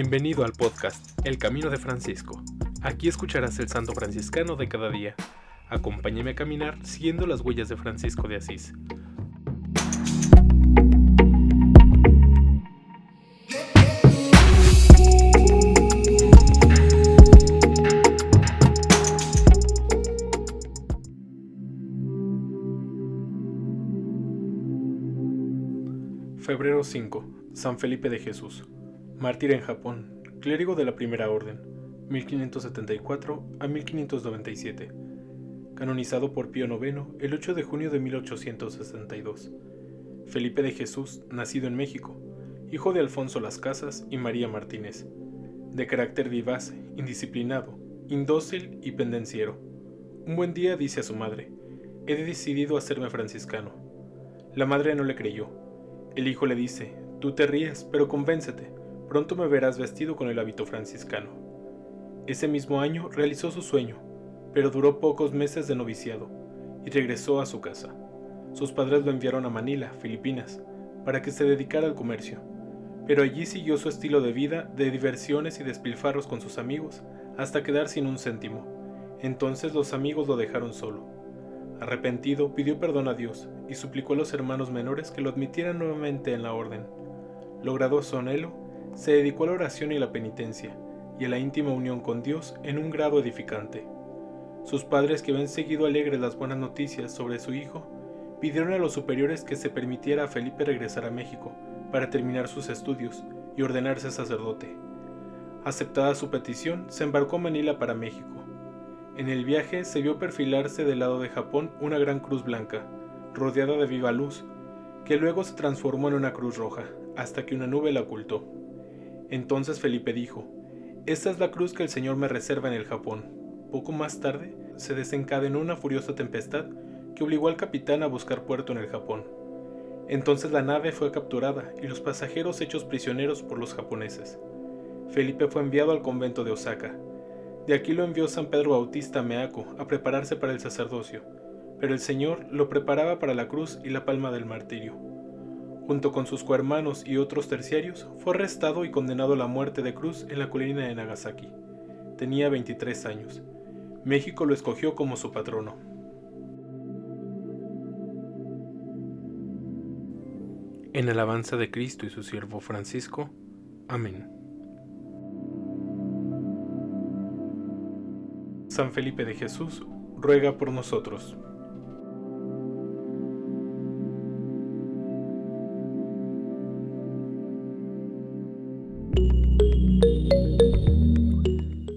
Bienvenido al podcast El Camino de Francisco. Aquí escucharás el santo franciscano de cada día. Acompáñame a caminar siguiendo las huellas de Francisco de Asís. Febrero 5. San Felipe de Jesús. Mártir en Japón. Clérigo de la Primera Orden. 1574 a 1597. Canonizado por Pío IX el 8 de junio de 1862. Felipe de Jesús, nacido en México, hijo de Alfonso Las Casas y María Martínez. De carácter vivaz, indisciplinado, indócil y pendenciero. Un buen día dice a su madre, he decidido hacerme franciscano. La madre no le creyó el hijo le dice, tú te ríes, pero convéncete, pronto me verás vestido con el hábito franciscano. Ese mismo año realizó su sueño, pero duró pocos meses de noviciado, y regresó a su casa. Sus padres lo enviaron a Manila, Filipinas, para que se dedicara al comercio, pero allí siguió su estilo de vida de diversiones y despilfarros con sus amigos hasta quedar sin un céntimo. Entonces los amigos lo dejaron solo Arrepentido, pidió perdón a Dios y suplicó a los hermanos menores que lo admitieran nuevamente en la orden. Logrado su anhelo, se dedicó a la oración y la penitencia, y a la íntima unión con Dios en un grado edificante. Sus padres, que ven seguido alegres las buenas noticias sobre su hijo, pidieron a los superiores que se permitiera a Felipe regresar a México para terminar sus estudios y ordenarse sacerdote. Aceptada su petición, se embarcó Manila para México. En el viaje se vio perfilarse del lado de Japón una gran cruz blanca, rodeada de viva luz, que luego se transformó en una cruz roja, hasta que una nube la ocultó. Entonces Felipe dijo, Esta es la cruz que el Señor me reserva en el Japón. Poco más tarde, se desencadenó una furiosa tempestad que obligó al capitán a buscar puerto en el Japón. Entonces la nave fue capturada y los pasajeros hechos prisioneros por los japoneses. Felipe fue enviado al convento de Osaka, de aquí lo envió San Pedro Bautista a Meaco a prepararse para el sacerdocio, pero el Señor lo preparaba para la cruz y la palma del martirio. Junto con sus cohermanos y otros terciarios, fue arrestado y condenado a la muerte de cruz en la colina de Nagasaki. Tenía 23 años. México lo escogió como su patrono. En alabanza de Cristo y su siervo Francisco. Amén. San Felipe de Jesús, ruega por nosotros.